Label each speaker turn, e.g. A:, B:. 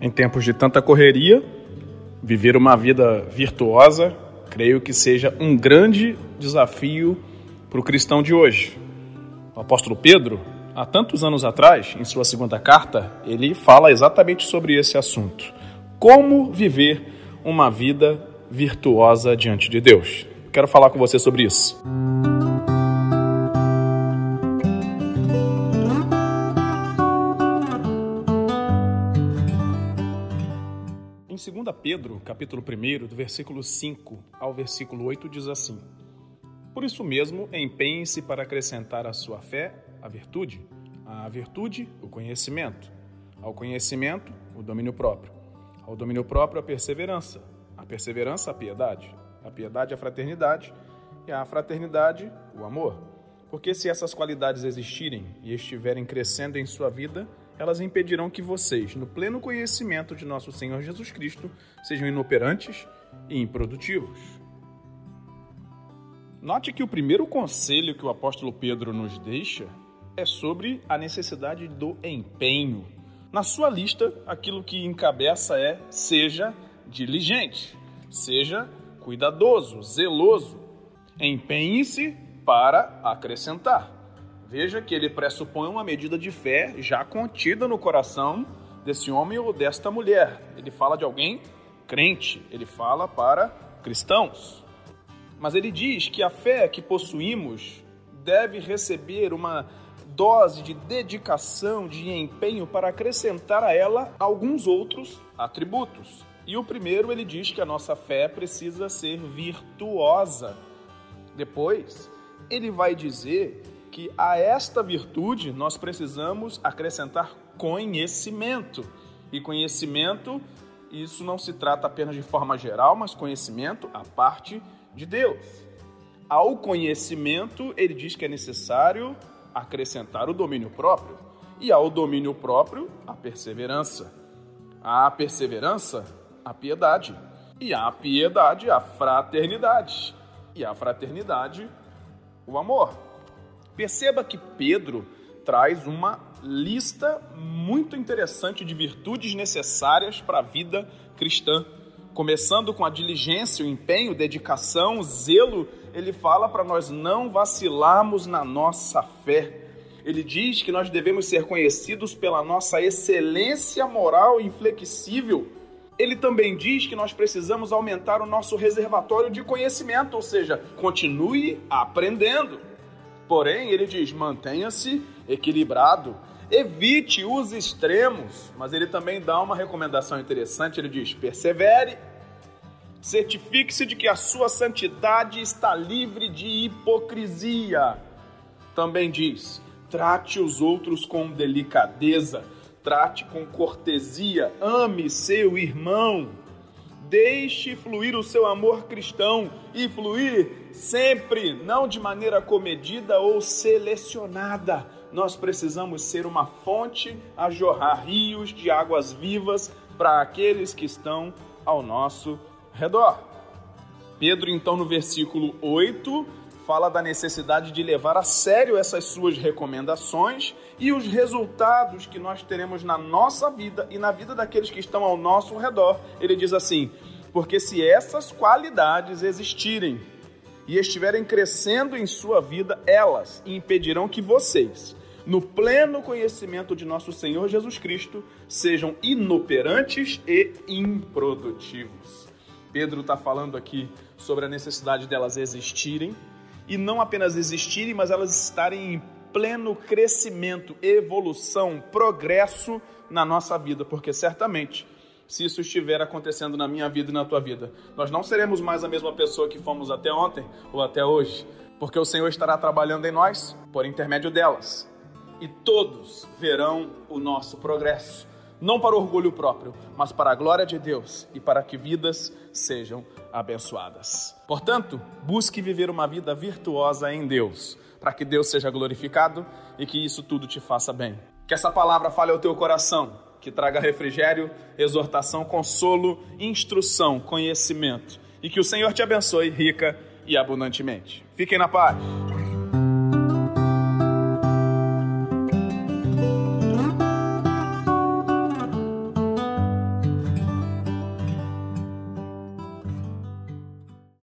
A: Em tempos de tanta correria, viver uma vida virtuosa, creio que seja um grande desafio para o cristão de hoje. O apóstolo Pedro, há tantos anos atrás, em sua segunda carta, ele fala exatamente sobre esse assunto. Como viver uma vida virtuosa diante de Deus. Quero falar com você sobre isso. Pedro, capítulo 1, do versículo 5 ao versículo 8, diz assim: Por isso mesmo, empenhe-se para acrescentar à sua fé a virtude, à virtude, o conhecimento, ao conhecimento, o domínio próprio, ao domínio próprio, a perseverança, a perseverança, a piedade, a piedade, a fraternidade, e a fraternidade, o amor. Porque se essas qualidades existirem e estiverem crescendo em sua vida, elas impedirão que vocês, no pleno conhecimento de nosso Senhor Jesus Cristo, sejam inoperantes e improdutivos. Note que o primeiro conselho que o apóstolo Pedro nos deixa é sobre a necessidade do empenho. Na sua lista, aquilo que encabeça é seja diligente, seja cuidadoso, zeloso. Empenhe-se para acrescentar. Veja que ele pressupõe uma medida de fé já contida no coração desse homem ou desta mulher. Ele fala de alguém crente, ele fala para cristãos. Mas ele diz que a fé que possuímos deve receber uma dose de dedicação, de empenho para acrescentar a ela alguns outros atributos. E o primeiro, ele diz que a nossa fé precisa ser virtuosa. Depois, ele vai dizer que a esta virtude nós precisamos acrescentar conhecimento. E conhecimento, isso não se trata apenas de forma geral, mas conhecimento a parte de Deus. Ao conhecimento, ele diz que é necessário acrescentar o domínio próprio, e ao domínio próprio, a perseverança. A perseverança, a piedade, e a piedade, a fraternidade, e a fraternidade, o amor. Perceba que Pedro traz uma lista muito interessante de virtudes necessárias para a vida cristã. Começando com a diligência, o empenho, dedicação, zelo, ele fala para nós não vacilarmos na nossa fé. Ele diz que nós devemos ser conhecidos pela nossa excelência moral inflexível. Ele também diz que nós precisamos aumentar o nosso reservatório de conhecimento, ou seja, continue aprendendo. Porém, ele diz: mantenha-se equilibrado, evite os extremos. Mas ele também dá uma recomendação interessante: ele diz: persevere, certifique-se de que a sua santidade está livre de hipocrisia. Também diz: trate os outros com delicadeza, trate com cortesia, ame seu irmão. Deixe fluir o seu amor cristão e fluir sempre, não de maneira comedida ou selecionada. Nós precisamos ser uma fonte a jorrar rios de águas vivas para aqueles que estão ao nosso redor. Pedro, então, no versículo 8, fala da necessidade de levar a sério essas suas recomendações e os resultados que nós teremos na nossa vida e na vida daqueles que estão ao nosso redor. Ele diz assim: porque se essas qualidades existirem e estiverem crescendo em sua vida, elas impedirão que vocês, no pleno conhecimento de nosso Senhor Jesus Cristo, sejam inoperantes e improdutivos. Pedro está falando aqui sobre a necessidade delas existirem e não apenas existirem, mas elas estarem em pleno crescimento, evolução, progresso na nossa vida, porque certamente se isso estiver acontecendo na minha vida e na tua vida, nós não seremos mais a mesma pessoa que fomos até ontem ou até hoje, porque o Senhor estará trabalhando em nós por intermédio delas. E todos verão o nosso progresso, não para orgulho próprio, mas para a glória de Deus e para que vidas sejam abençoadas. Portanto, busque viver uma vida virtuosa em Deus, para que Deus seja glorificado e que isso tudo te faça bem. Que essa palavra fale ao teu coração, que traga refrigério, exortação, consolo, instrução, conhecimento e que o Senhor te abençoe rica e abundantemente. Fiquem na paz.